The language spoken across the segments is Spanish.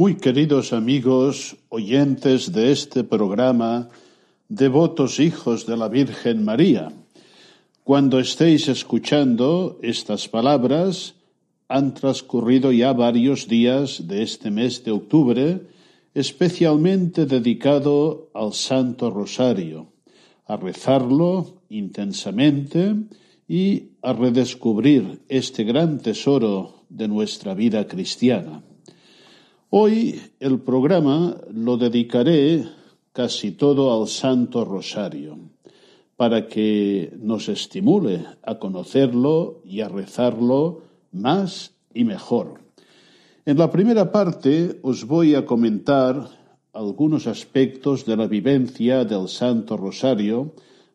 Muy queridos amigos, oyentes de este programa, devotos hijos de la Virgen María, cuando estéis escuchando estas palabras, han transcurrido ya varios días de este mes de octubre, especialmente dedicado al Santo Rosario, a rezarlo intensamente y a redescubrir este gran tesoro de nuestra vida cristiana. Hoy el programa lo dedicaré casi todo al Santo Rosario, para que nos estimule a conocerlo y a rezarlo más y mejor. En la primera parte os voy a comentar algunos aspectos de la vivencia del Santo Rosario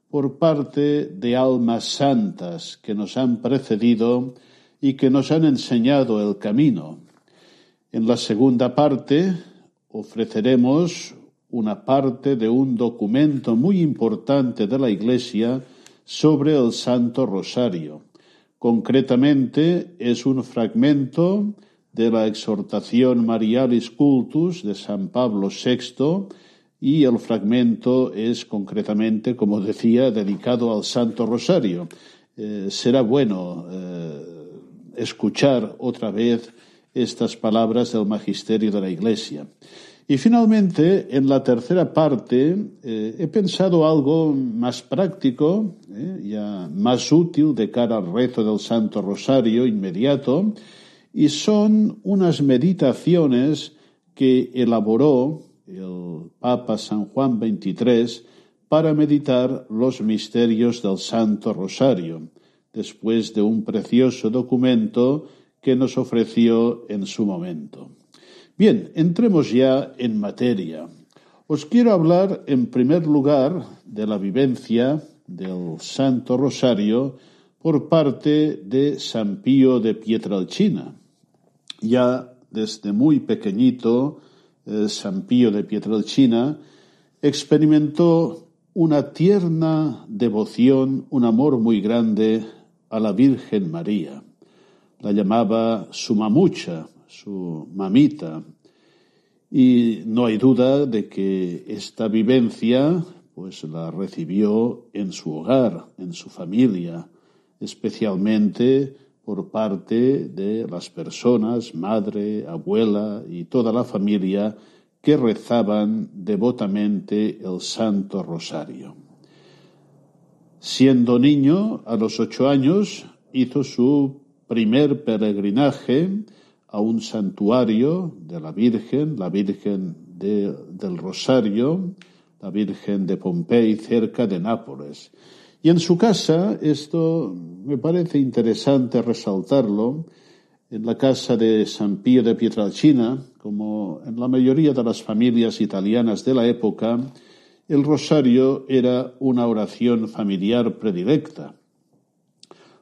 por parte de almas santas que nos han precedido y que nos han enseñado el camino. En la segunda parte ofreceremos una parte de un documento muy importante de la Iglesia sobre el Santo Rosario. Concretamente es un fragmento de la exhortación Marialis Cultus de San Pablo VI y el fragmento es concretamente, como decía, dedicado al Santo Rosario. Eh, será bueno eh, escuchar otra vez estas palabras del magisterio de la Iglesia. Y finalmente, en la tercera parte, eh, he pensado algo más práctico, eh, ya más útil de cara al rezo del Santo Rosario inmediato, y son unas meditaciones que elaboró el Papa San Juan XXIII para meditar los misterios del Santo Rosario, después de un precioso documento que nos ofreció en su momento. Bien, entremos ya en materia. Os quiero hablar en primer lugar de la vivencia del Santo Rosario por parte de San Pío de Pietralcina. Ya desde muy pequeñito, eh, San Pío de Pietralcina experimentó una tierna devoción, un amor muy grande a la Virgen María. La llamaba su mamucha, su mamita. Y no hay duda de que esta vivencia pues la recibió en su hogar, en su familia, especialmente por parte de las personas, madre, abuela y toda la familia que rezaban devotamente el Santo Rosario. Siendo niño, a los ocho años, hizo su primer peregrinaje a un santuario de la Virgen, la Virgen del Rosario, la Virgen de Pompey, cerca de Nápoles. Y en su casa, esto me parece interesante resaltarlo, en la casa de San Pío de Pietralcina, como en la mayoría de las familias italianas de la época, el rosario era una oración familiar predilecta.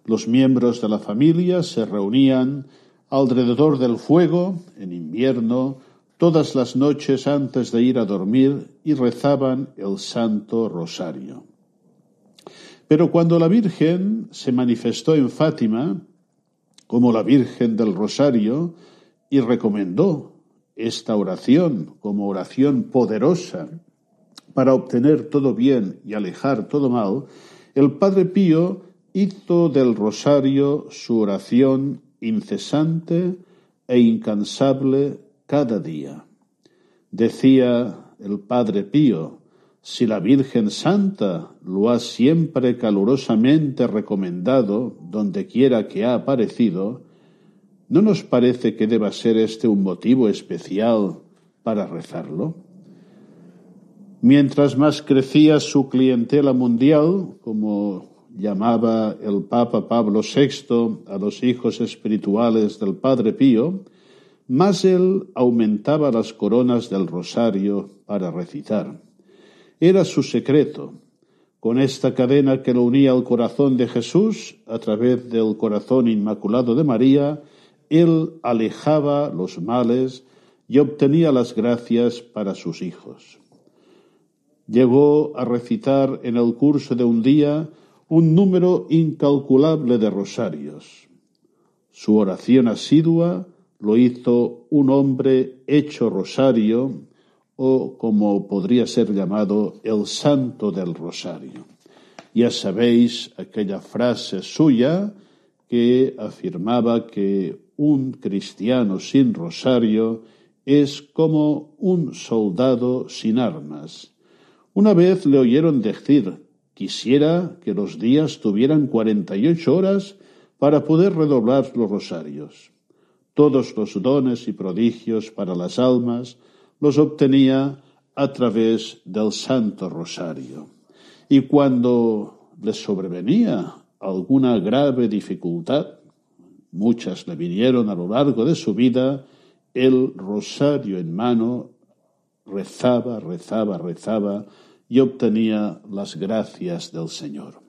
Los miembros de la familia se reunían alrededor del fuego, en invierno, todas las noches antes de ir a dormir y rezaban el Santo Rosario. Pero cuando la Virgen se manifestó en Fátima, como la Virgen del Rosario, y recomendó esta oración como oración poderosa para obtener todo bien y alejar todo mal, el Padre Pío hizo del Rosario su oración incesante e incansable cada día. Decía el Padre Pío, si la Virgen Santa lo ha siempre calurosamente recomendado donde quiera que ha aparecido, ¿no nos parece que deba ser este un motivo especial para rezarlo? Mientras más crecía su clientela mundial, como llamaba el Papa Pablo VI a los hijos espirituales del Padre Pío, más él aumentaba las coronas del rosario para recitar. Era su secreto. Con esta cadena que lo unía al corazón de Jesús a través del corazón inmaculado de María, él alejaba los males y obtenía las gracias para sus hijos. Llegó a recitar en el curso de un día un número incalculable de rosarios. Su oración asidua lo hizo un hombre hecho rosario o como podría ser llamado el santo del rosario. Ya sabéis aquella frase suya que afirmaba que un cristiano sin rosario es como un soldado sin armas. Una vez le oyeron decir, quisiera que los días tuvieran cuarenta y ocho horas para poder redoblar los rosarios. Todos los dones y prodigios para las almas los obtenía a través del Santo Rosario. Y cuando le sobrevenía alguna grave dificultad, muchas le vinieron a lo largo de su vida, el rosario en mano rezaba, rezaba, rezaba y obtenía las gracias del Señor.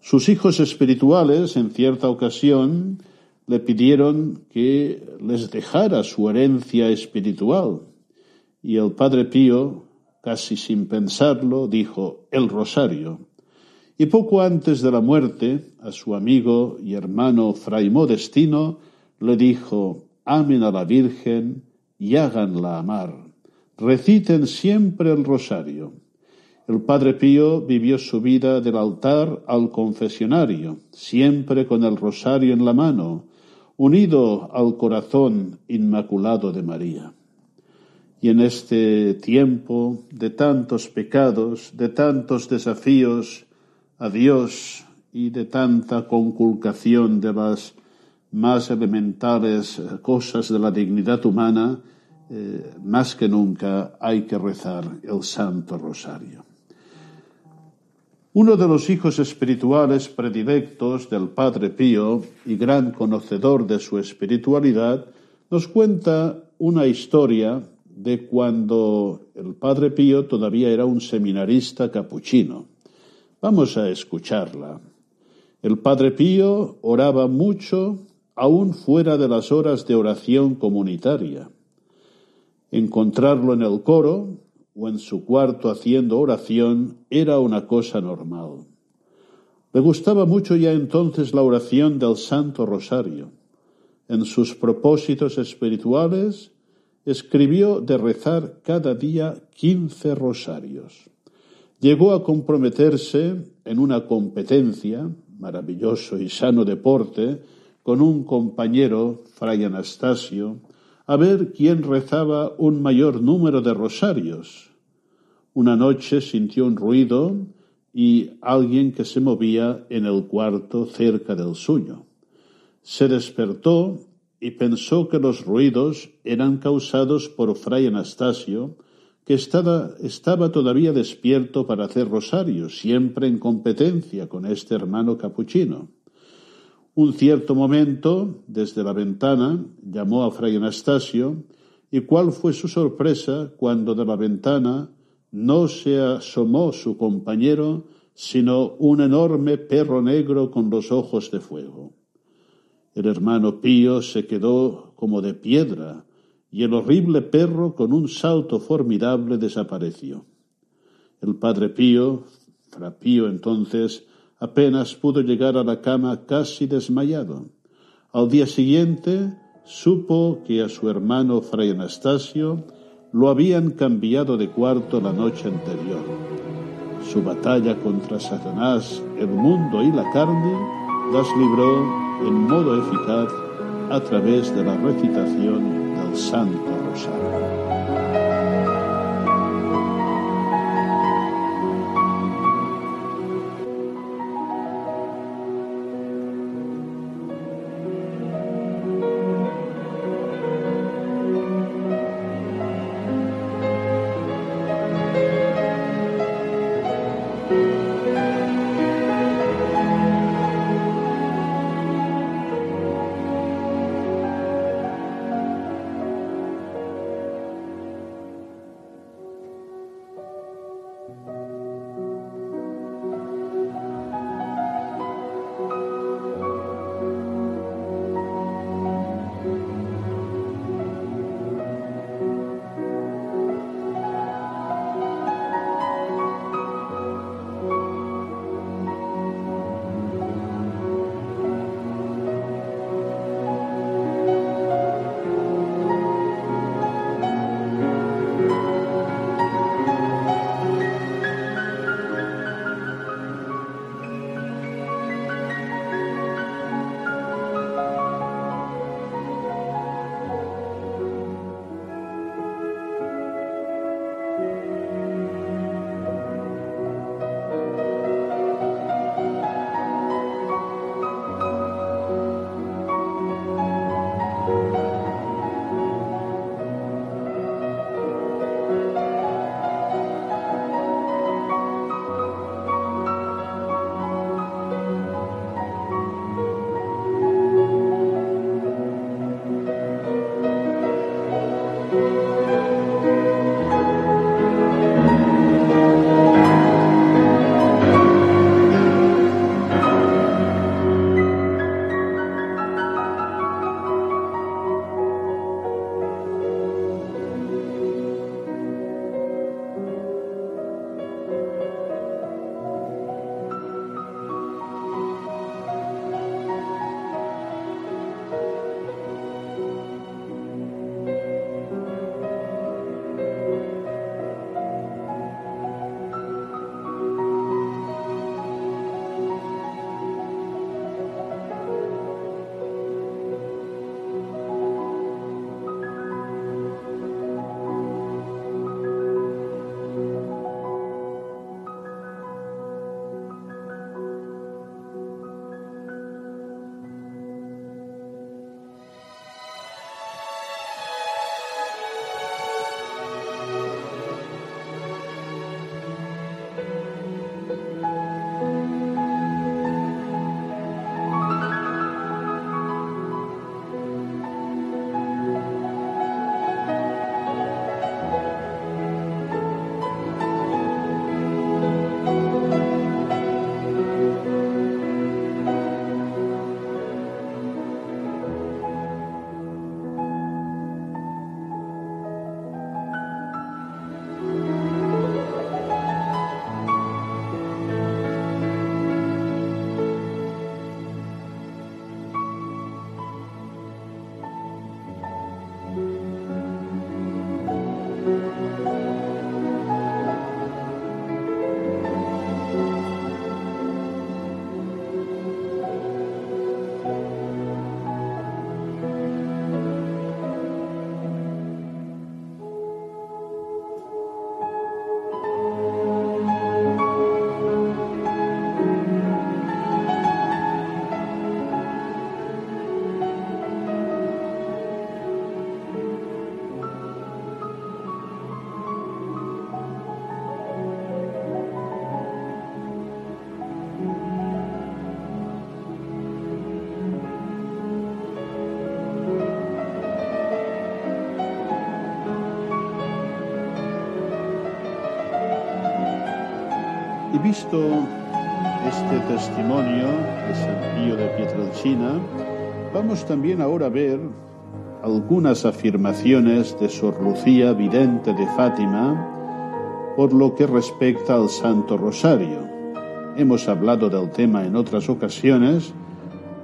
Sus hijos espirituales, en cierta ocasión, le pidieron que les dejara su herencia espiritual. Y el Padre Pío, casi sin pensarlo, dijo el rosario. Y poco antes de la muerte, a su amigo y hermano Fray Modestino le dijo, amen a la Virgen y háganla amar. Reciten siempre el rosario. El Padre Pío vivió su vida del altar al confesionario, siempre con el rosario en la mano, unido al corazón inmaculado de María. Y en este tiempo de tantos pecados, de tantos desafíos a Dios y de tanta conculcación de las más elementales cosas de la dignidad humana, eh, más que nunca hay que rezar el Santo Rosario. Uno de los hijos espirituales predilectos del Padre Pío y gran conocedor de su espiritualidad nos cuenta una historia de cuando el Padre Pío todavía era un seminarista capuchino. Vamos a escucharla. El Padre Pío oraba mucho aún fuera de las horas de oración comunitaria. Encontrarlo en el coro o en su cuarto haciendo oración era una cosa normal. Le gustaba mucho ya entonces la oración del Santo Rosario. En sus propósitos espirituales escribió de rezar cada día quince rosarios. Llegó a comprometerse en una competencia, maravilloso y sano deporte, con un compañero, Fray Anastasio, a ver quién rezaba un mayor número de rosarios. Una noche sintió un ruido y alguien que se movía en el cuarto cerca del suyo. Se despertó y pensó que los ruidos eran causados por Fray Anastasio, que estaba, todavía despierto para hacer rosarios, siempre en competencia con este hermano capuchino. Un cierto momento, desde la ventana, llamó a Fray Anastasio, y cuál fue su sorpresa cuando de la ventana no se asomó su compañero, sino un enorme perro negro con los ojos de fuego. El hermano Pío se quedó como de piedra, y el horrible perro con un salto formidable desapareció. El padre Pío, fra Pío entonces, Apenas pudo llegar a la cama casi desmayado. Al día siguiente supo que a su hermano Fray Anastasio lo habían cambiado de cuarto la noche anterior. Su batalla contra Satanás, el mundo y la carne las libró en modo eficaz a través de la recitación del Santo Rosario. Visto este testimonio de San de Pietrelcina, vamos también ahora a ver algunas afirmaciones de Sor Lucía Vidente de Fátima por lo que respecta al Santo Rosario. Hemos hablado del tema en otras ocasiones,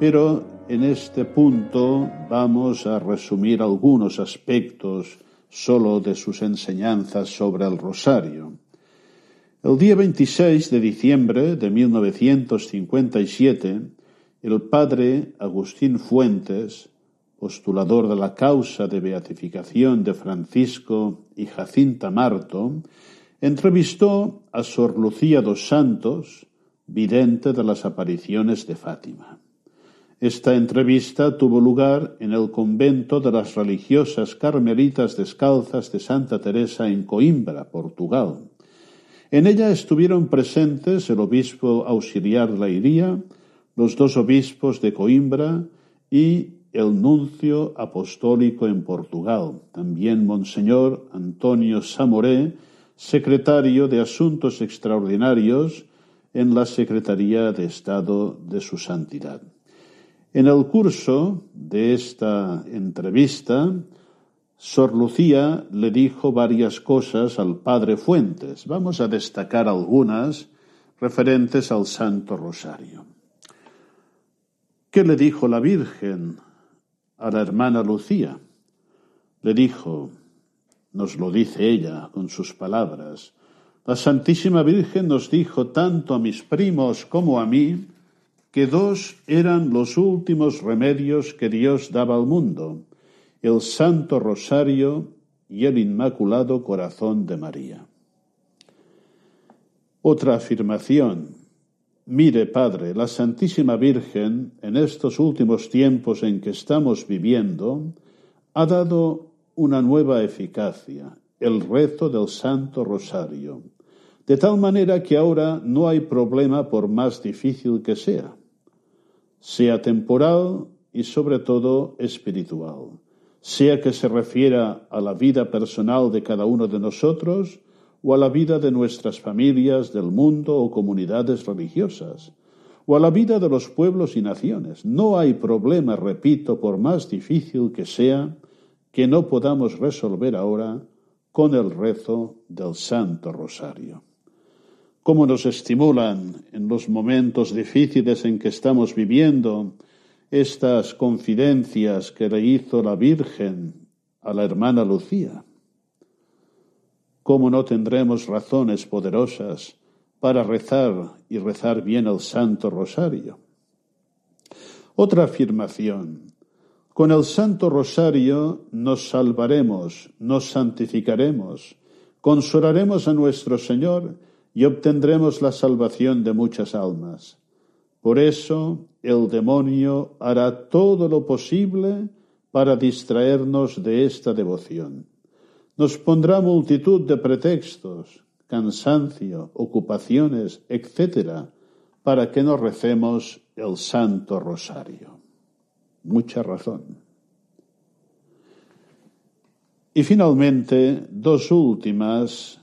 pero en este punto vamos a resumir algunos aspectos solo de sus enseñanzas sobre el Rosario. El día 26 de diciembre de 1957, el padre Agustín Fuentes, postulador de la causa de beatificación de Francisco y Jacinta Marto, entrevistó a Sor Lucía dos Santos, vidente de las apariciones de Fátima. Esta entrevista tuvo lugar en el convento de las religiosas carmelitas descalzas de Santa Teresa en Coimbra, Portugal en ella estuvieron presentes el obispo auxiliar de los dos obispos de Coimbra y el nuncio apostólico en Portugal, también Monseñor Antonio Samoré, secretario de Asuntos Extraordinarios en la Secretaría de Estado de su Santidad. En el curso de esta entrevista, Sor Lucía le dijo varias cosas al padre Fuentes. Vamos a destacar algunas referentes al Santo Rosario. ¿Qué le dijo la Virgen a la hermana Lucía? Le dijo, nos lo dice ella con sus palabras, la Santísima Virgen nos dijo tanto a mis primos como a mí que dos eran los últimos remedios que Dios daba al mundo el Santo Rosario y el Inmaculado Corazón de María. Otra afirmación. Mire, Padre, la Santísima Virgen, en estos últimos tiempos en que estamos viviendo, ha dado una nueva eficacia, el rezo del Santo Rosario, de tal manera que ahora no hay problema por más difícil que sea, sea temporal y sobre todo espiritual sea que se refiera a la vida personal de cada uno de nosotros o a la vida de nuestras familias, del mundo o comunidades religiosas, o a la vida de los pueblos y naciones. No hay problema, repito, por más difícil que sea, que no podamos resolver ahora con el rezo del Santo Rosario. Cómo nos estimulan en los momentos difíciles en que estamos viviendo estas confidencias que le hizo la Virgen a la hermana Lucía. ¿Cómo no tendremos razones poderosas para rezar y rezar bien el Santo Rosario? Otra afirmación. Con el Santo Rosario nos salvaremos, nos santificaremos, consolaremos a nuestro Señor y obtendremos la salvación de muchas almas. Por eso el demonio hará todo lo posible para distraernos de esta devoción. Nos pondrá multitud de pretextos, cansancio, ocupaciones, etc., para que no recemos el Santo Rosario. Mucha razón. Y finalmente, dos últimas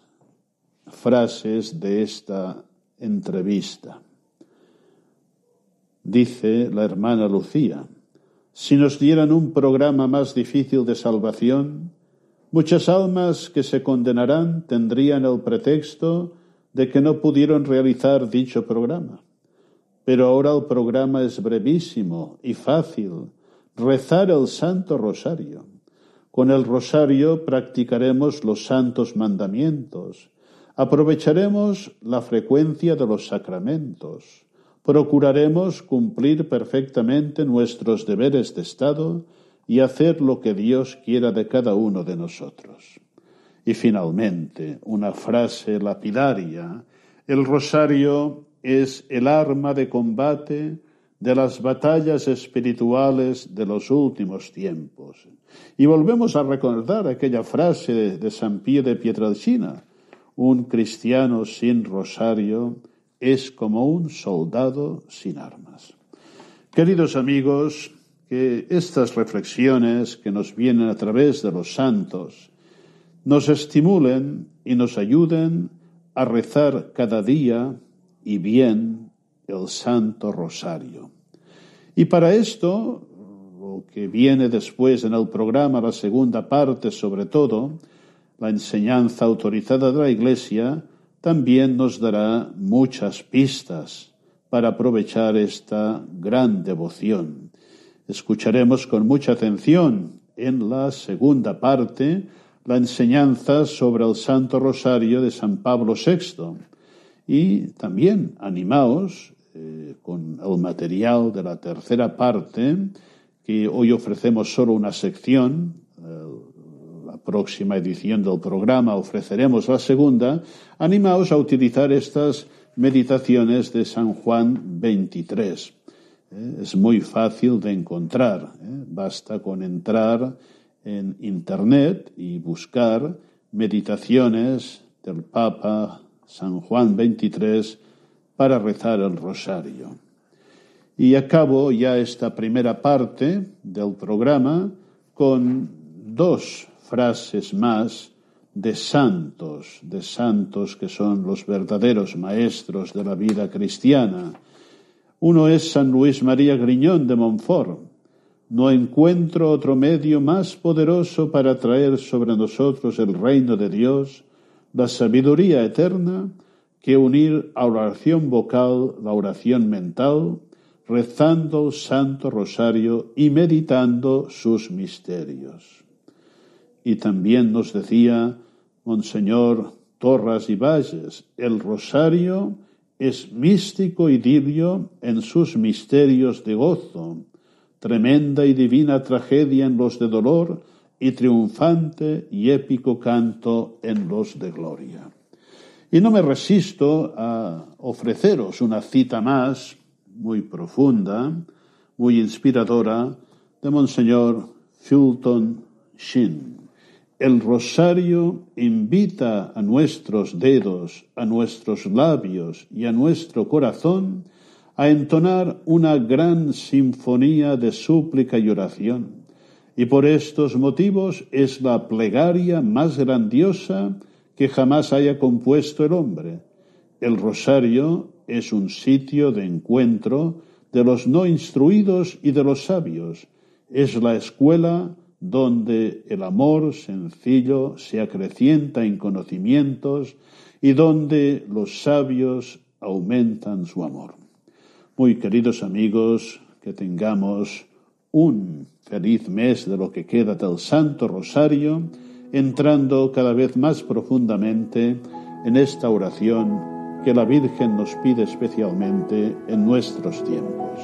frases de esta entrevista. Dice la hermana Lucía, si nos dieran un programa más difícil de salvación, muchas almas que se condenarán tendrían el pretexto de que no pudieron realizar dicho programa. Pero ahora el programa es brevísimo y fácil, rezar el Santo Rosario. Con el Rosario practicaremos los santos mandamientos, aprovecharemos la frecuencia de los sacramentos, procuraremos cumplir perfectamente nuestros deberes de Estado y hacer lo que Dios quiera de cada uno de nosotros. Y finalmente, una frase lapidaria, el rosario es el arma de combate de las batallas espirituales de los últimos tiempos. Y volvemos a recordar aquella frase de San Pío de Pietrelcina, un cristiano sin rosario es como un soldado sin armas. Queridos amigos, que estas reflexiones que nos vienen a través de los santos nos estimulen y nos ayuden a rezar cada día y bien el Santo Rosario. Y para esto, lo que viene después en el programa, la segunda parte sobre todo, la enseñanza autorizada de la Iglesia, también nos dará muchas pistas para aprovechar esta gran devoción. Escucharemos con mucha atención en la segunda parte la enseñanza sobre el Santo Rosario de San Pablo VI y también animaos eh, con el material de la tercera parte que hoy ofrecemos solo una sección, próxima edición del programa ofreceremos la segunda, animaos a utilizar estas meditaciones de San Juan 23. Eh, es muy fácil de encontrar, eh, basta con entrar en Internet y buscar meditaciones del Papa San Juan 23 para rezar el rosario. Y acabo ya esta primera parte del programa con dos frases más de santos, de santos que son los verdaderos maestros de la vida cristiana. Uno es San Luis María Griñón de Montfort. No encuentro otro medio más poderoso para traer sobre nosotros el reino de Dios, la sabiduría eterna, que unir a oración vocal la oración mental, rezando el Santo Rosario y meditando sus misterios y también nos decía Monseñor Torras y Valles, el rosario es místico idilio en sus misterios de gozo, tremenda y divina tragedia en los de dolor y triunfante y épico canto en los de gloria. Y no me resisto a ofreceros una cita más, muy profunda, muy inspiradora, de Monseñor Fulton Sheen. El rosario invita a nuestros dedos, a nuestros labios y a nuestro corazón a entonar una gran sinfonía de súplica y oración, y por estos motivos es la plegaria más grandiosa que jamás haya compuesto el hombre. El rosario es un sitio de encuentro de los no instruidos y de los sabios. Es la escuela donde el amor sencillo se acrecienta en conocimientos y donde los sabios aumentan su amor. Muy queridos amigos, que tengamos un feliz mes de lo que queda del Santo Rosario, entrando cada vez más profundamente en esta oración que la Virgen nos pide especialmente en nuestros tiempos.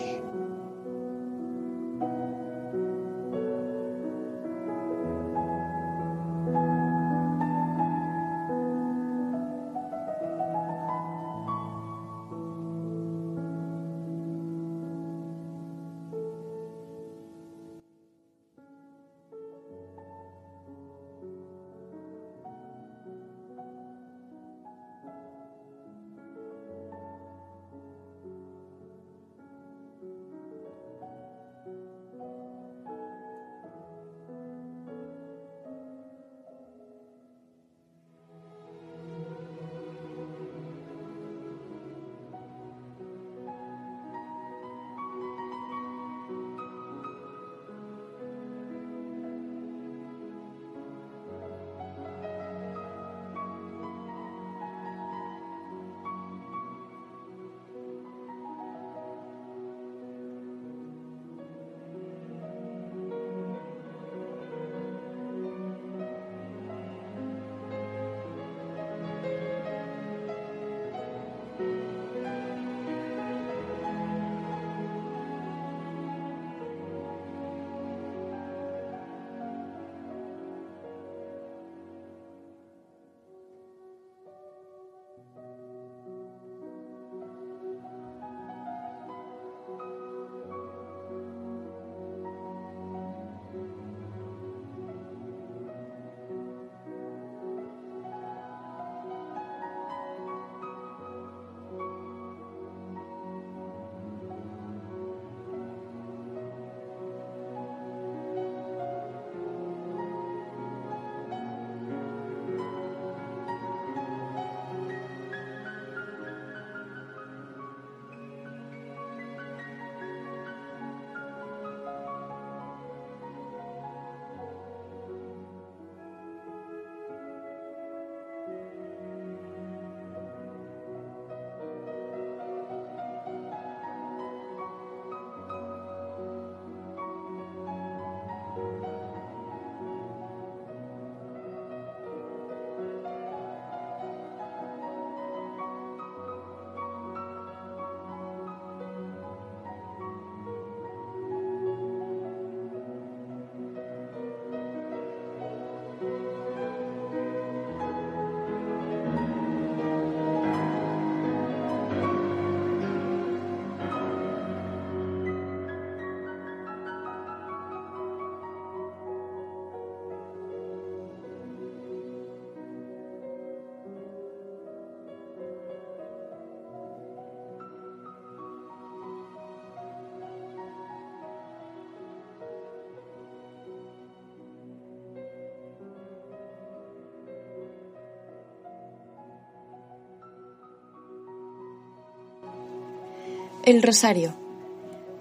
El Rosario.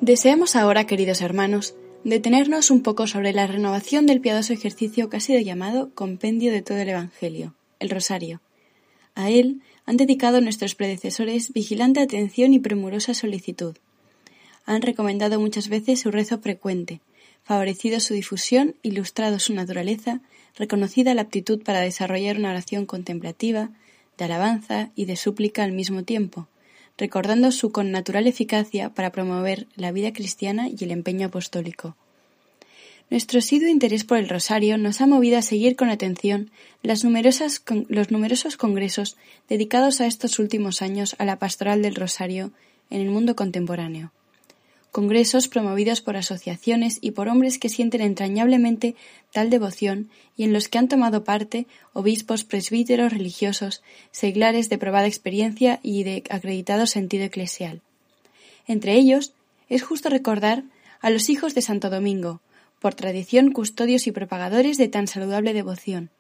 Deseamos ahora, queridos hermanos, detenernos un poco sobre la renovación del piadoso ejercicio que ha sido llamado Compendio de todo el Evangelio, el Rosario. A él han dedicado nuestros predecesores vigilante atención y premurosa solicitud. Han recomendado muchas veces su rezo frecuente, favorecido su difusión, ilustrado su naturaleza, reconocida la aptitud para desarrollar una oración contemplativa, de alabanza y de súplica al mismo tiempo, recordando su connatural eficacia para promover la vida cristiana y el empeño apostólico. Nuestro asiduo interés por el rosario nos ha movido a seguir con atención los numerosos congresos dedicados a estos últimos años a la pastoral del rosario en el mundo contemporáneo congresos promovidos por asociaciones y por hombres que sienten entrañablemente tal devoción y en los que han tomado parte obispos, presbíteros, religiosos, seglares de probada experiencia y de acreditado sentido eclesial. Entre ellos, es justo recordar a los hijos de Santo Domingo, por tradición custodios y propagadores de tan saludable devoción.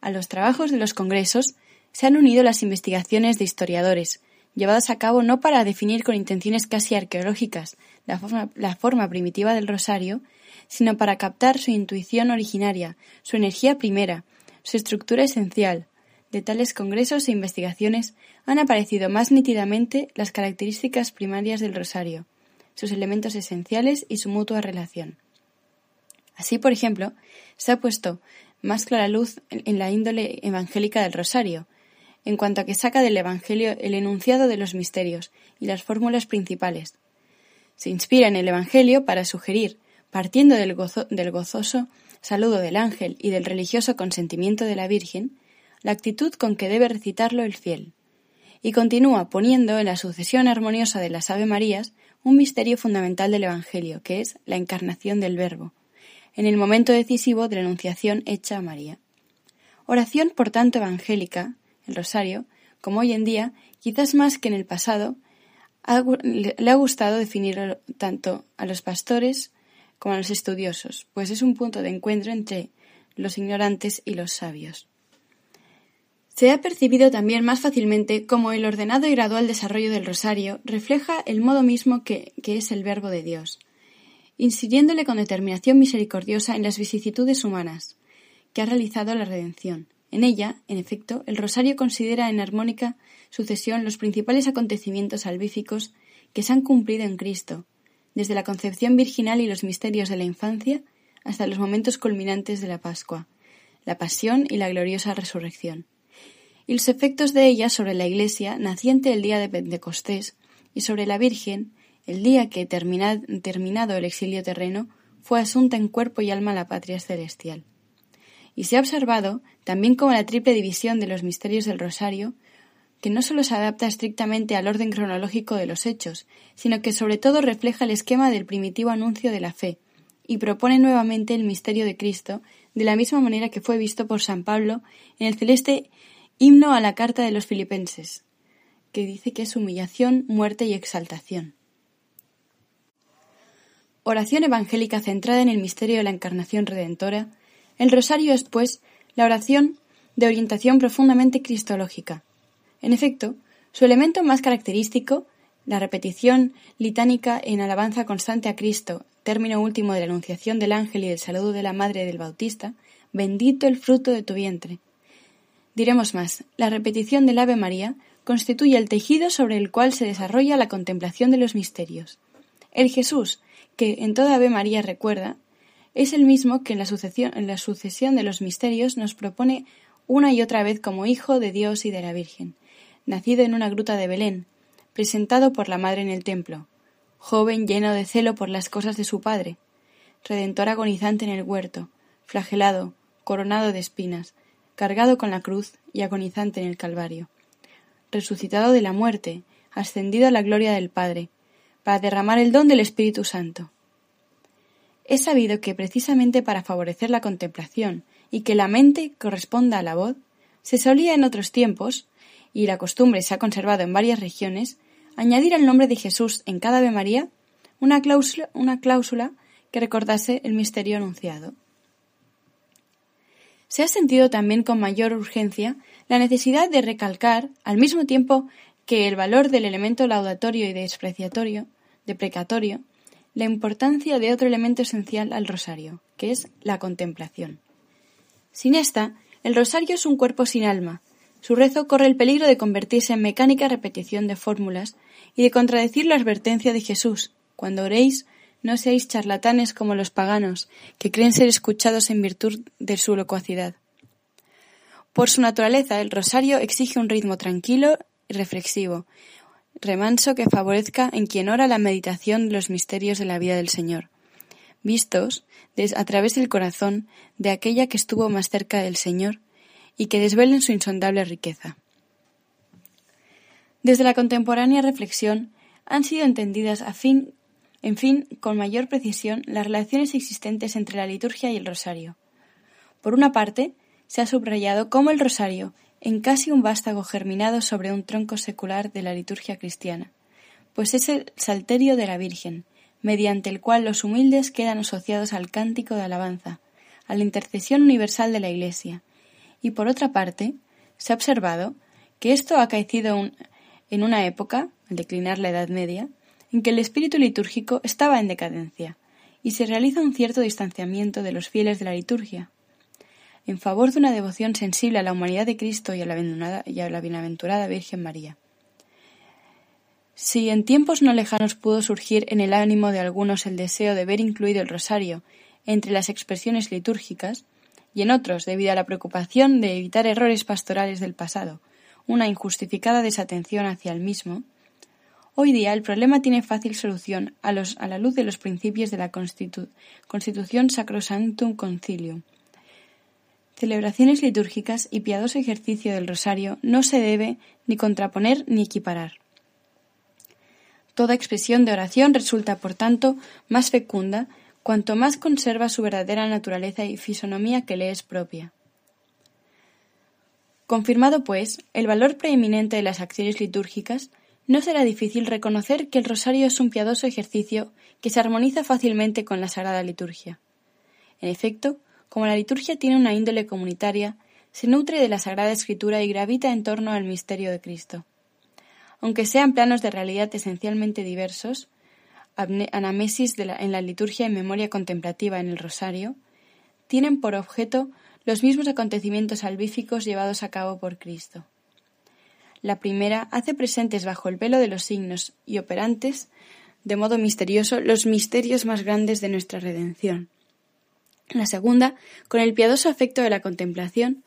A los trabajos de los congresos se han unido las investigaciones de historiadores, llevadas a cabo no para definir con intenciones casi arqueológicas la forma, la forma primitiva del rosario, sino para captar su intuición originaria, su energía primera, su estructura esencial. De tales congresos e investigaciones han aparecido más nítidamente las características primarias del rosario, sus elementos esenciales y su mutua relación. Así, por ejemplo, se ha puesto más clara luz en la índole evangélica del rosario, en cuanto a que saca del Evangelio el enunciado de los misterios y las fórmulas principales. Se inspira en el Evangelio para sugerir, partiendo del, gozoso saludo del ángel y del religioso consentimiento de la Virgen, la actitud con que debe recitarlo el fiel. Y continúa poniendo en la sucesión armoniosa de las Ave Marías un misterio fundamental del Evangelio, que es la encarnación del Verbo, en el momento decisivo de la Anunciación hecha a María. Oración, por tanto, evangélica, el rosario, como hoy en día, quizás más que en el pasado, le ha gustado definirlo tanto a los pastores como a los estudiosos, pues es un punto de encuentro entre los ignorantes y los sabios. Se ha percibido también más fácilmente como el ordenado y gradual desarrollo del rosario refleja el modo mismo que, que es el verbo de Dios, incidiéndole con determinación misericordiosa en las vicisitudes humanas que ha realizado la redención. En ella, en efecto, el rosario considera en armónica sucesión los principales acontecimientos salvíficos que se han cumplido en Cristo, desde la concepción virginal y los misterios de la infancia hasta los momentos culminantes de la Pascua, la pasión y la gloriosa resurrección. Y los efectos de ella sobre la Iglesia, naciente el día de Pentecostés, y sobre la Virgen, el día que, terminado el exilio terreno, fue asunta en cuerpo y alma la patria celestial. Y se ha observado, también como la triple división de los misterios del Rosario, que no sólo se adapta estrictamente al orden cronológico de los hechos, sino que sobre todo refleja el esquema del primitivo anuncio de la fe, y propone nuevamente el misterio de Cristo, de la misma manera que fue visto por San Pablo en el celeste himno a la carta de los filipenses, que dice que es humillación, muerte y exaltación. Oración evangélica centrada en el misterio de la encarnación redentora, el rosario es, pues, la oración de orientación profundamente cristológica. En efecto, su elemento más característico, la repetición litánica en alabanza constante a Cristo, término último de la anunciación del ángel y del saludo de la madre del Bautista, bendito el fruto de tu vientre. Diremos más, la repetición del Ave María constituye el tejido sobre el cual se desarrolla la contemplación de los misterios. El Jesús, que en toda Ave María recuerda, es el mismo que en la, sucesión, en la sucesión de los misterios nos propone una y otra vez como Hijo de Dios y de la Virgen, nacido en una gruta de Belén, presentado por la Madre en el templo, joven lleno de celo por las cosas de su Padre, redentor agonizante en el huerto, flagelado, coronado de espinas, cargado con la cruz y agonizante en el Calvario, resucitado de la muerte, ascendido a la gloria del Padre, para derramar el don del Espíritu Santo. Es sabido que precisamente para favorecer la contemplación y que la mente corresponda a la voz, se solía en otros tiempos, y la costumbre se ha conservado en varias regiones, añadir al nombre de Jesús en cada Ave María una cláusula, que recordase el misterio anunciado. Se ha sentido también con mayor urgencia la necesidad de recalcar, al mismo tiempo que el valor del elemento laudatorio y despreciatorio, deprecatorio, la importancia de otro elemento esencial al rosario, que es la contemplación. Sin esta, el rosario es un cuerpo sin alma. Su rezo corre el peligro de convertirse en mecánica repetición de fórmulas y de contradecir la advertencia de Jesús. Cuando oréis, no seáis charlatanes como los paganos, que creen ser escuchados en virtud de su locuacidad. Por su naturaleza, el rosario exige un ritmo tranquilo y reflexivo, remanso que favorezca en quien ora la meditación de los misterios de la vida del Señor, vistos a través del corazón de aquella que estuvo más cerca del Señor y que desvelen su insondable riqueza. Desde la contemporánea reflexión han sido entendidas a fin, en fin, con mayor precisión las relaciones existentes entre la liturgia y el rosario. Por una parte, se ha subrayado cómo el rosario en casi un vástago germinado sobre un tronco secular de la liturgia cristiana, pues es el salterio de la Virgen, mediante el cual los humildes quedan asociados al cántico de alabanza, a la intercesión universal de la Iglesia. Y por otra parte, se ha observado que esto ha acaecido en una época, al declinar la Edad Media, en que el espíritu litúrgico estaba en decadencia, y se realiza un cierto distanciamiento de los fieles de la liturgia, en favor de una devoción sensible a la humanidad de Cristo y a la, bienaventurada Virgen María. Si en tiempos no lejanos pudo surgir en el ánimo de algunos el deseo de ver incluido el rosario entre las expresiones litúrgicas, y en otros, debido a la preocupación de evitar errores pastorales del pasado, una injustificada desatención hacia el mismo, hoy día el problema tiene fácil solución a, a la luz de los principios de la Constitución Sacrosanctum Concilium. Celebraciones litúrgicas y piadoso ejercicio del rosario no se debe ni contraponer ni equiparar. Toda expresión de oración resulta, por tanto, más fecunda cuanto más conserva su verdadera naturaleza y fisonomía que le es propia. Confirmado, pues, el valor preeminente de las acciones litúrgicas, no será difícil reconocer que el rosario es un piadoso ejercicio que se armoniza fácilmente con la sagrada liturgia. En efecto, como la liturgia tiene una índole comunitaria, se nutre de la Sagrada Escritura y gravita en torno al misterio de Cristo. Aunque sean planos de realidad esencialmente diversos, anamesis en la liturgia y memoria contemplativa en el rosario, tienen por objeto los mismos acontecimientos salvíficos llevados a cabo por Cristo. La primera hace presentes bajo el velo de los signos y operantes, de modo misterioso, los misterios más grandes de nuestra redención. La segunda, con el piadoso afecto de la contemplación,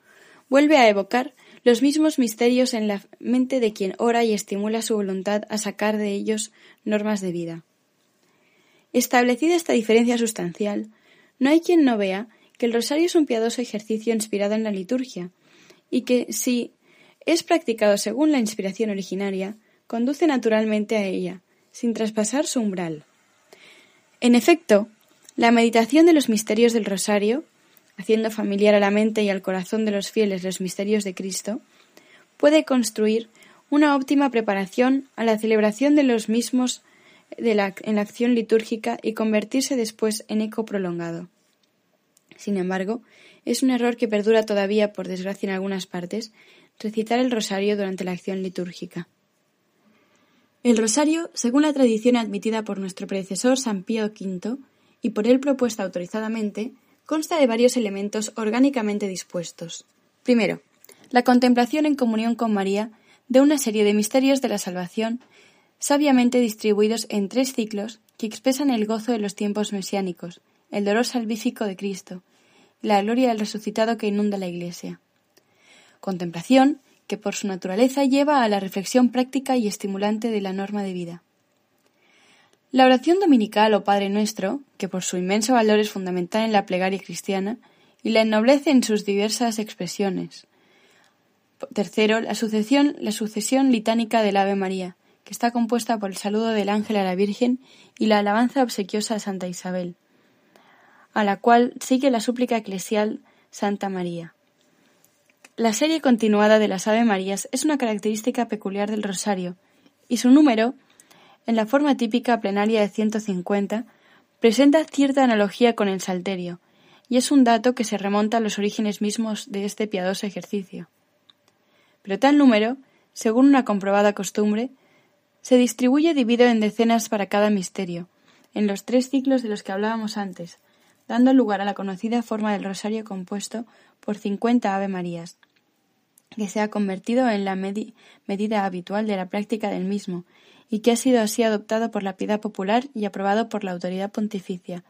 vuelve a evocar los mismos misterios en la mente de quien ora y estimula su voluntad a sacar de ellos normas de vida. Establecida esta diferencia sustancial, no hay quien no vea que el rosario es un piadoso ejercicio inspirado en la liturgia, y que, si es practicado según la inspiración originaria, conduce naturalmente a ella, sin traspasar su umbral. En efecto, la meditación de los misterios del rosario, haciendo familiar a la mente y al corazón de los fieles los misterios de Cristo, puede construir una óptima preparación a la celebración de los mismos en la acción litúrgica y convertirse después en eco prolongado. Sin embargo, es un error que perdura todavía, por desgracia en algunas partes, recitar el rosario durante la acción litúrgica. El rosario, según la tradición admitida por nuestro predecesor San Pío V y por él propuesta autorizadamente, consta de varios elementos orgánicamente dispuestos. Primero, la contemplación en comunión con María de una serie de misterios de la salvación sabiamente distribuidos en tres ciclos que expresan el gozo de los tiempos mesiánicos, el dolor salvífico de Cristo, la gloria del resucitado que inunda la Iglesia. Contemplación que por su naturaleza lleva a la reflexión práctica y estimulante de la norma de vida. La oración dominical o Padre Nuestro, que por su inmenso valor es fundamental en la plegaria cristiana y la ennoblece en sus diversas expresiones. Tercero, la sucesión, la sucesión litánica del Ave María, que está compuesta por el saludo del ángel a la Virgen y la alabanza obsequiosa a Santa Isabel, a la cual sigue la súplica eclesial Santa María. La serie continuada de las Ave Marías es una característica peculiar del rosario, y su número, en la forma típica plenaria de 150, presenta cierta analogía con el salterio, y es un dato que se remonta a los orígenes mismos de este piadoso ejercicio. Pero tal número, según una comprobada costumbre, se distribuye dividido en decenas para cada misterio, en los tres ciclos de los que hablábamos antes, dando lugar a la conocida forma del rosario compuesto por cincuenta Ave Marías, que se ha convertido en la medida habitual de la práctica del mismo, y que ha sido así adoptado por la piedad popular y aprobado por la autoridad pontificia,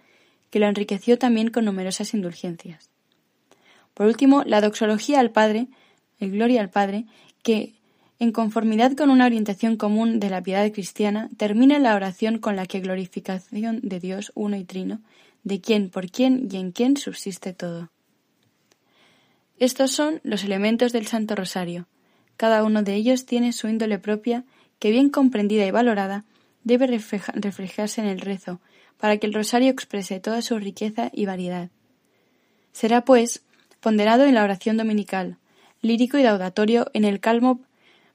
que lo enriqueció también con numerosas indulgencias. Por último, la doxología al Padre, el Gloria al Padre, que en conformidad con una orientación común de la piedad cristiana, termina la oración con la que glorificación de Dios uno y trino, de quien, por quien y en quien subsiste todo. Estos son los elementos del Santo Rosario. Cada uno de ellos tiene su índole propia que, bien comprendida y valorada, debe reflejarse en el rezo, para que el rosario exprese toda su riqueza y variedad. Será, pues, ponderado en la oración dominical, lírico y laudatorio en el calmo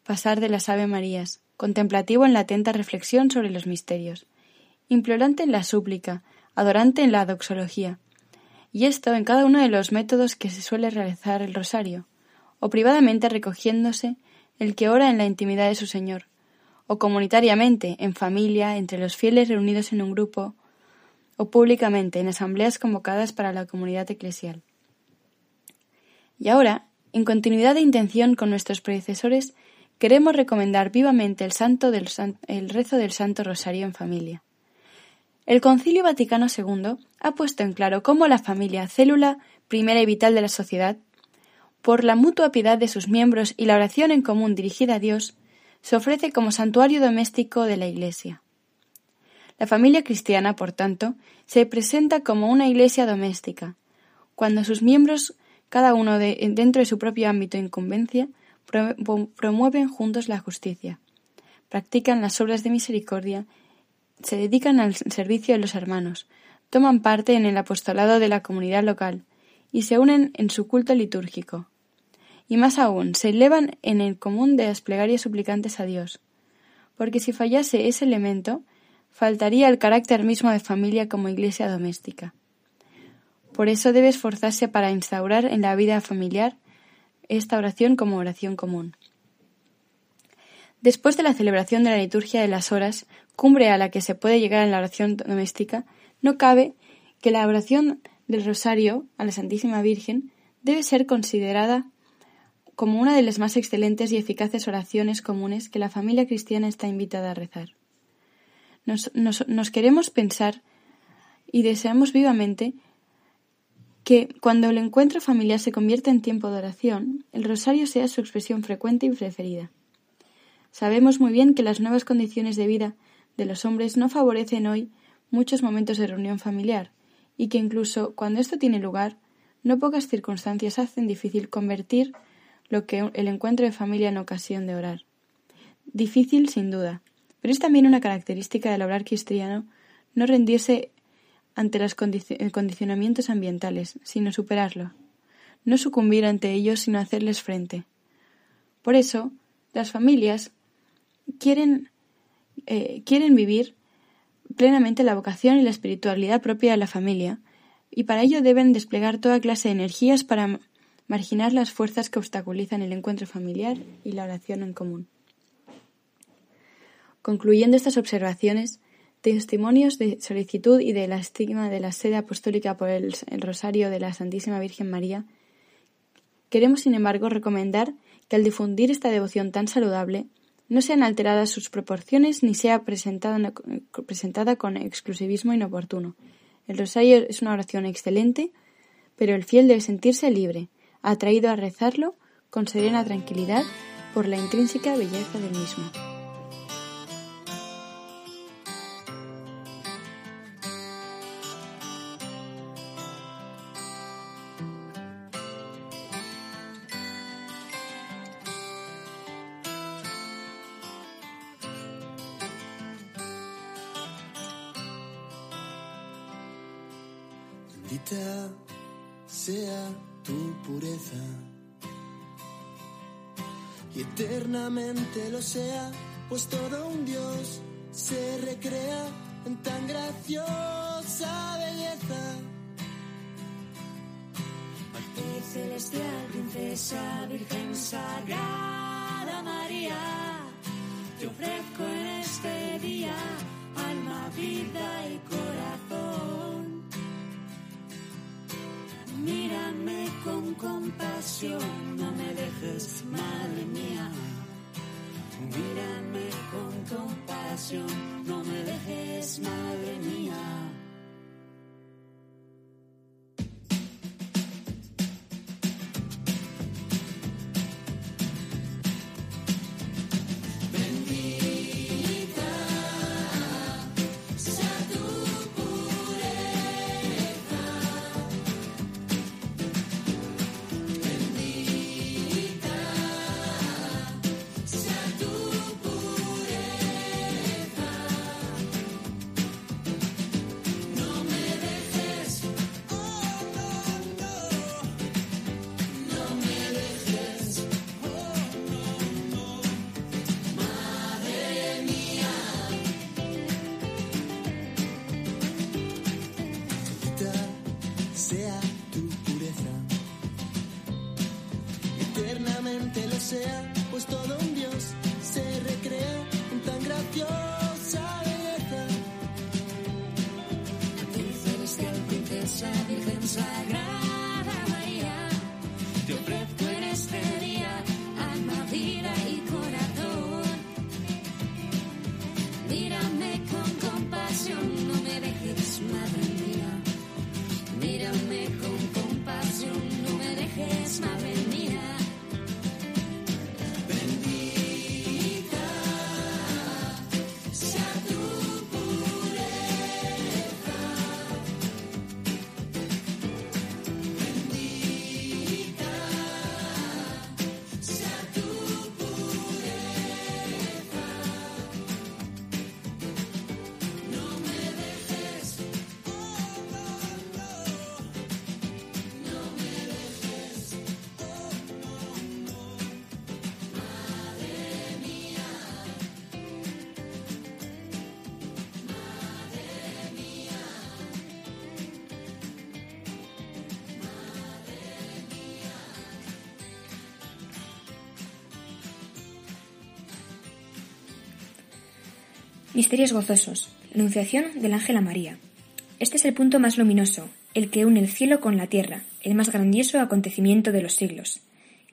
pasar de las Ave Marías, contemplativo en la atenta reflexión sobre los misterios, implorante en la súplica, adorante en la doxología. Y esto en cada uno de los métodos que se suele realizar el rosario, o privadamente recogiéndose el que ora en la intimidad de su Señor, o comunitariamente, en familia, entre los fieles reunidos en un grupo, o públicamente, en asambleas convocadas para la comunidad eclesial. Y ahora, en continuidad de intención con nuestros predecesores, queremos recomendar vivamente el, santo rezo del Santo Rosario en familia. El Concilio Vaticano II ha puesto en claro cómo la familia, célula primera y vital de la sociedad, por la mutua piedad de sus miembros y la oración en común dirigida a Dios, se ofrece como santuario doméstico de la Iglesia. La familia cristiana, por tanto, se presenta como una iglesia doméstica, cuando sus miembros, cada uno dentro de su propio ámbito de incumbencia, promueven juntos la justicia, practican las obras de misericordia, se dedican al servicio de los hermanos, toman parte en el apostolado de la comunidad local y se unen en su culto litúrgico, y más aún, se elevan en el común de las plegarias suplicantes a Dios, porque si fallase ese elemento, faltaría el carácter mismo de familia como iglesia doméstica. Por eso debe esforzarse para instaurar en la vida familiar esta oración como oración común. Después de la celebración de la liturgia de las horas, cumbre a la que se puede llegar en la oración doméstica, no cabe que la oración del rosario a la Santísima Virgen debe ser considerada como una de las más excelentes y eficaces oraciones comunes que la familia cristiana está invitada a rezar. Nos, queremos pensar y deseamos vivamente que cuando el encuentro familiar se convierta en tiempo de oración, el rosario sea su expresión frecuente y preferida. Sabemos muy bien que las nuevas condiciones de vida de los hombres no favorecen hoy muchos momentos de reunión familiar, y que incluso cuando esto tiene lugar, no pocas circunstancias hacen difícil convertir lo que el encuentro de familia en ocasión de orar. Difícil, sin duda, pero es también una característica del obrar cristiano no rendirse ante los condicionamientos ambientales, sino superarlo. No sucumbir ante ellos, sino hacerles frente. Por eso, las familias quieren, eh, quieren vivir plenamente la vocación y la espiritualidad propia de la familia, y para ello deben desplegar toda clase de energías para marginar las fuerzas que obstaculizan el encuentro familiar y la oración en común. Concluyendo estas observaciones, testimonios de solicitud y de la estigma de la sede apostólica por el, Rosario de la Santísima Virgen María, queremos, sin embargo, recomendar que al difundir esta devoción tan saludable, no sean alteradas sus proporciones ni sea presentada, presentada con exclusivismo inoportuno. El rosario es una oración excelente, pero el fiel debe sentirse libre, atraído a rezarlo con serena tranquilidad por la intrínseca belleza del mismo. Lo sea, pues todo un Dios se recrea en tan graciosa belleza. ti celestial, princesa, virgen sagrada María, te ofrezco en este día alma, vida y corazón. Mírame con compasión, no me dejes, madre Misterios gozosos. Anunciación del ángel a María. Este es el punto más luminoso, el que une el cielo con la tierra, el más grandioso acontecimiento de los siglos.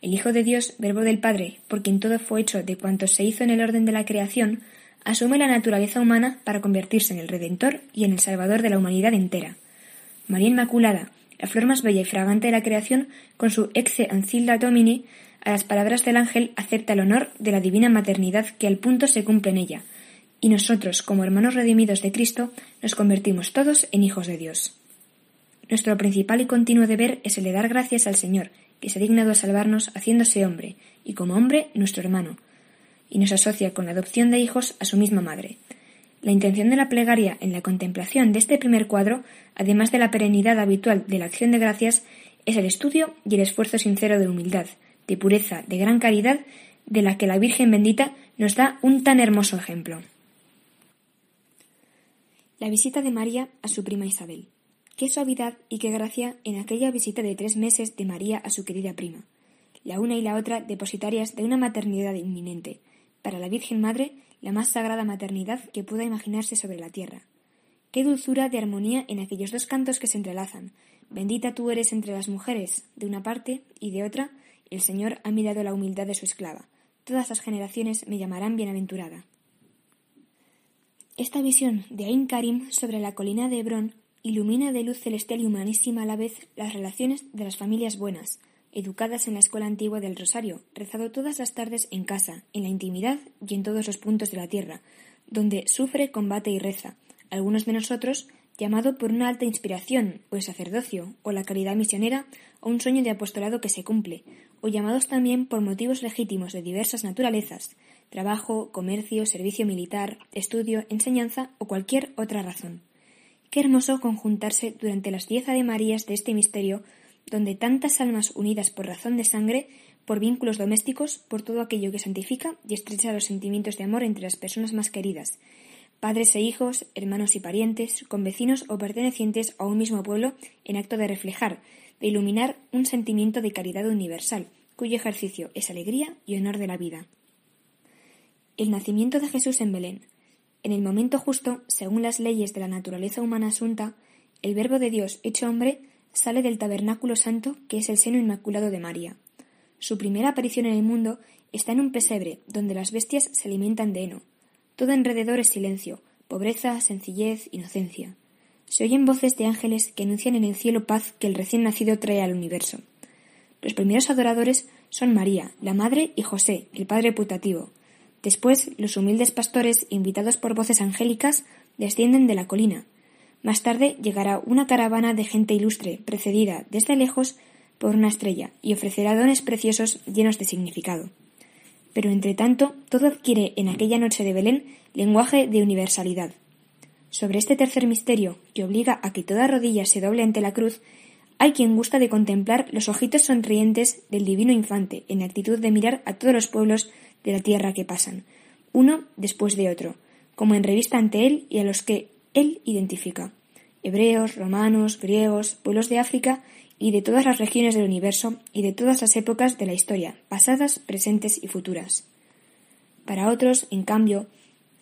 El Hijo de Dios, Verbo del Padre, por quien todo fue hecho de cuanto se hizo en el orden de la creación, asume la naturaleza humana para convertirse en el Redentor y en el Salvador de la humanidad entera. María Inmaculada, la flor más bella y fragante de la creación, con su Ecce Ancilla Domini, a las palabras del ángel acepta el honor de la divina maternidad que al punto se cumple en ella, y nosotros, como hermanos redimidos de Cristo, nos convertimos todos en hijos de Dios. Nuestro principal y continuo deber es el de dar gracias al Señor, que se ha dignado a salvarnos haciéndose hombre, y como hombre nuestro hermano, y nos asocia con la adopción de hijos a su misma madre. La intención de la plegaria en la contemplación de este primer cuadro, además de la perenidad habitual de la acción de gracias, es el estudio y el esfuerzo sincero de humildad, de pureza, de gran caridad, de la que la Virgen bendita nos da un tan hermoso ejemplo. La visita de María a su prima Isabel. Qué suavidad y qué gracia en aquella visita de tres meses de María a su querida prima, la una y la otra depositarias de una maternidad inminente, para la Virgen Madre la más sagrada maternidad que pueda imaginarse sobre la tierra. Qué dulzura de armonía en aquellos dos cantos que se entrelazan. Bendita tú eres entre las mujeres, de una parte, y de otra, el Señor ha mirado la humildad de su esclava. Todas las generaciones me llamarán bienaventurada. Esta visión de Ain Karim sobre la colina de Hebrón ilumina de luz celestial y humanísima a la vez las relaciones de las familias buenas, educadas en la escuela antigua del Rosario, rezado todas las tardes en casa, en la intimidad y en todos los puntos de la tierra, donde sufre, combate y reza, algunos de nosotros llamado por una alta inspiración, o el sacerdocio, o la caridad misionera, o un sueño de apostolado que se cumple, o llamados también por motivos legítimos de diversas naturalezas, trabajo, comercio, servicio militar, estudio, enseñanza o cualquier otra razón. Qué hermoso conjuntarse durante las diez Marías de este misterio, donde tantas almas unidas por razón de sangre, por vínculos domésticos, por todo aquello que santifica y estrecha los sentimientos de amor entre las personas más queridas, padres e hijos, hermanos y parientes, convecinos o pertenecientes a un mismo pueblo, en acto de reflejar, de iluminar un sentimiento de caridad universal, cuyo ejercicio es alegría y honor de la vida. El nacimiento de Jesús en Belén. En el momento justo, según las leyes de la naturaleza humana asunta, el Verbo de Dios hecho hombre sale del tabernáculo santo que es el seno inmaculado de María. Su primera aparición en el mundo está en un pesebre donde las bestias se alimentan de heno. Todo alrededor es silencio, pobreza, sencillez, inocencia. Se oyen voces de ángeles que anuncian en el cielo paz que el recién nacido trae al universo. Los primeros adoradores son María, la madre, y José, el padre putativo. Después, los humildes pastores, invitados por voces angélicas, descienden de la colina. Más tarde llegará una caravana de gente ilustre, precedida desde lejos por una estrella, y ofrecerá dones preciosos llenos de significado. Pero entre tanto, todo adquiere en aquella noche de Belén lenguaje de universalidad. Sobre este tercer misterio, que obliga a que toda rodilla se doble ante la cruz, hay quien gusta de contemplar los ojitos sonrientes del divino infante en actitud de mirar a todos los pueblos de la tierra que pasan, uno después de otro, como en revista ante él y a los que él identifica. Hebreos, romanos, griegos, pueblos de África y de todas las regiones del universo y de todas las épocas de la historia, pasadas, presentes y futuras. Para otros, en cambio,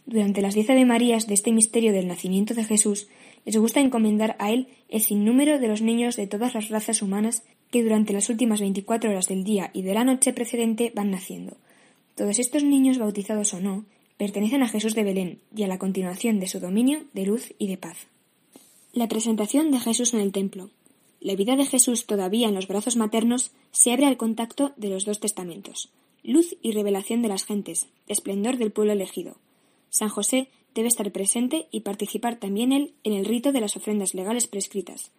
durante las diez Ave Marías de este misterio del nacimiento de Jesús, les gusta encomendar a Él el sinnúmero de los niños de todas las razas humanas que durante las últimas veinticuatro horas del día y de la noche precedente van naciendo. Todos estos niños, bautizados o no, pertenecen a Jesús de Belén y a la continuación de su dominio de luz y de paz. La presentación de Jesús en el templo. La vida de Jesús todavía en los brazos maternos se abre al contacto de los dos testamentos, luz y revelación de las gentes, esplendor del pueblo elegido. San José debe estar presente y participar también él en el rito de las ofrendas legales prescritas.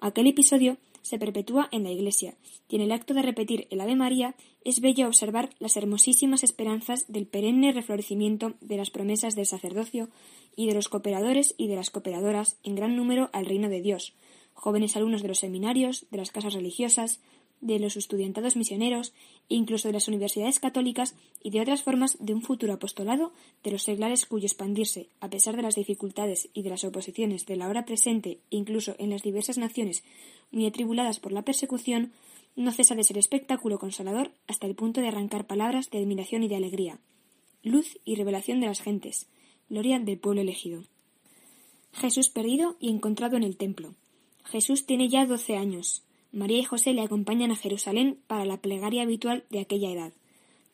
Aquel episodio se perpetúa en la Iglesia, y en el acto de repetir el Ave María es bello observar las hermosísimas esperanzas del perenne reflorecimiento de las promesas del sacerdocio y de los cooperadores y de las cooperadoras en gran número al reino de Dios, jóvenes alumnos de los seminarios, de las casas religiosas, de los estudiantados misioneros e incluso de las universidades católicas y de otras formas de un futuro apostolado de los seglares cuyo expandirse, a pesar de las dificultades y de las oposiciones de la hora presente e incluso en las diversas naciones muy atribuladas por la persecución, no cesa de ser espectáculo consolador hasta el punto de arrancar palabras de admiración y de alegría. Luz y revelación de las gentes, gloria del pueblo elegido. Jesús perdido y encontrado en el templo. Jesús tiene ya doce años. María y José le acompañan a Jerusalén para la plegaria habitual de aquella edad.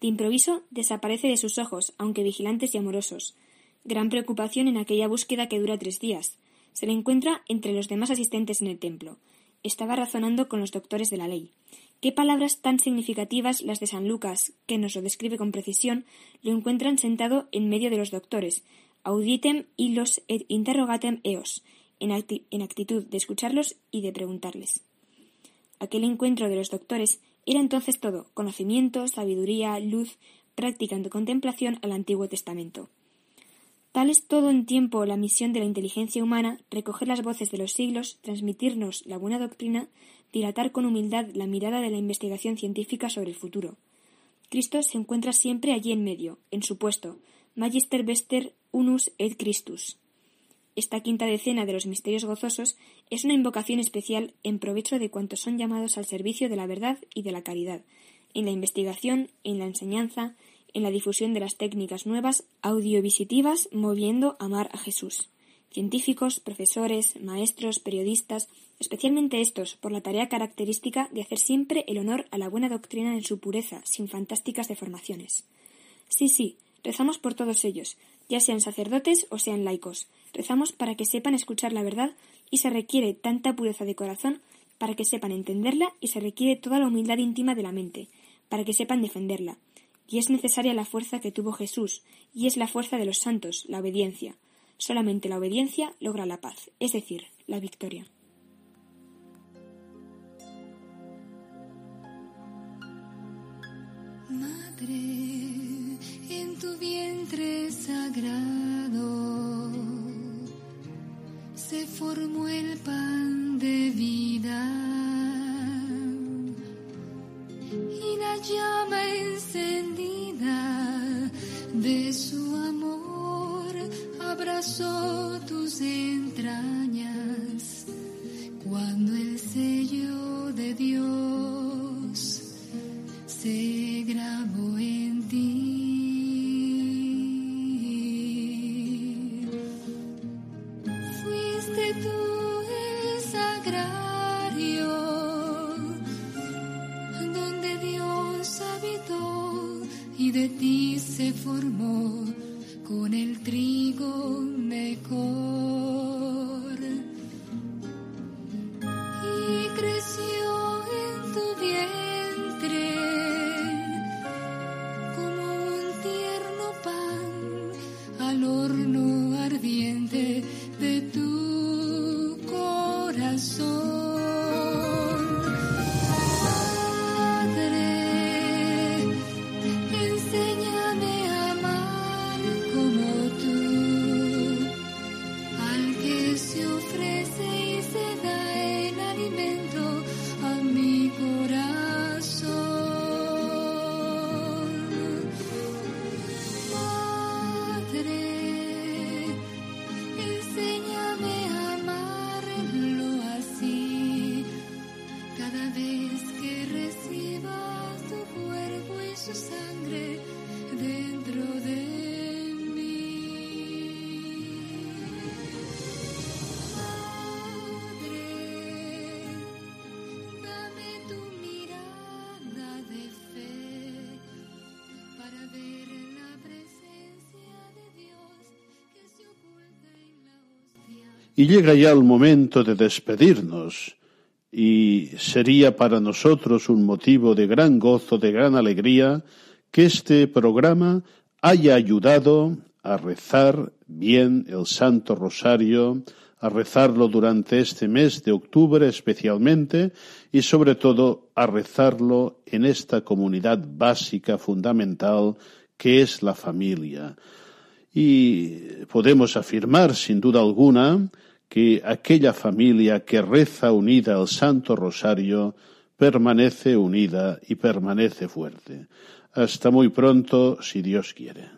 De improviso desaparece de sus ojos, aunque vigilantes y amorosos. Gran preocupación en aquella búsqueda que dura tres días. Se le encuentra entre los demás asistentes en el templo. Estaba razonando con los doctores de la ley. Qué palabras tan significativas las de San Lucas, que nos lo describe con precisión, lo encuentran sentado en medio de los doctores, auditem illos et interrogatem eos, en, en actitud de escucharlos y de preguntarles. Aquel encuentro de los doctores era entonces todo conocimiento, sabiduría, luz, práctica en contemplación al Antiguo Testamento. Tal es todo en tiempo la misión de la inteligencia humana, recoger las voces de los siglos, transmitirnos la buena doctrina, dilatar con humildad la mirada de la investigación científica sobre el futuro. Cristo se encuentra siempre allí en medio, en su puesto, Magister Vester Unus et Christus. Esta quinta decena de los misterios gozosos es una invocación especial en provecho de cuantos son llamados al servicio de la verdad y de la caridad, en la investigación, en la enseñanza, en la difusión de las técnicas nuevas audiovisitivas moviendo amar a Jesús. Científicos, profesores, maestros, periodistas, especialmente estos, por la tarea característica de hacer siempre el honor a la buena doctrina en su pureza, sin fantásticas deformaciones. Sí, sí, rezamos por todos ellos, ya sean sacerdotes o sean laicos, Rezamos para que sepan escuchar la verdad y se requiere tanta pureza de corazón para que sepan entenderla y se requiere toda la humildad íntima de la mente, para que sepan defenderla. Y es necesaria la fuerza que tuvo Jesús, y es la fuerza de los santos, la obediencia. Solamente la obediencia logra la paz, es decir, la victoria. Madre, en tu vientre sagrado se formó el pan de vida y la llama encendida de su amor abrazó tus entrañas. Cuando el sello de Dios se grabó formó con el trigo Y llega ya el momento de despedirnos y sería para nosotros un motivo de gran gozo, de gran alegría, que este programa haya ayudado a rezar bien el Santo Rosario, a rezarlo durante este mes de octubre especialmente y sobre todo a rezarlo en esta comunidad básica, fundamental, que es la familia. Y podemos afirmar, sin duda alguna, que aquella familia que reza unida al Santo Rosario permanece unida y permanece fuerte. Hasta muy pronto, si Dios quiere.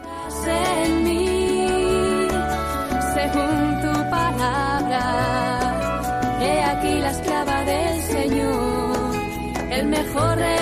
Mejor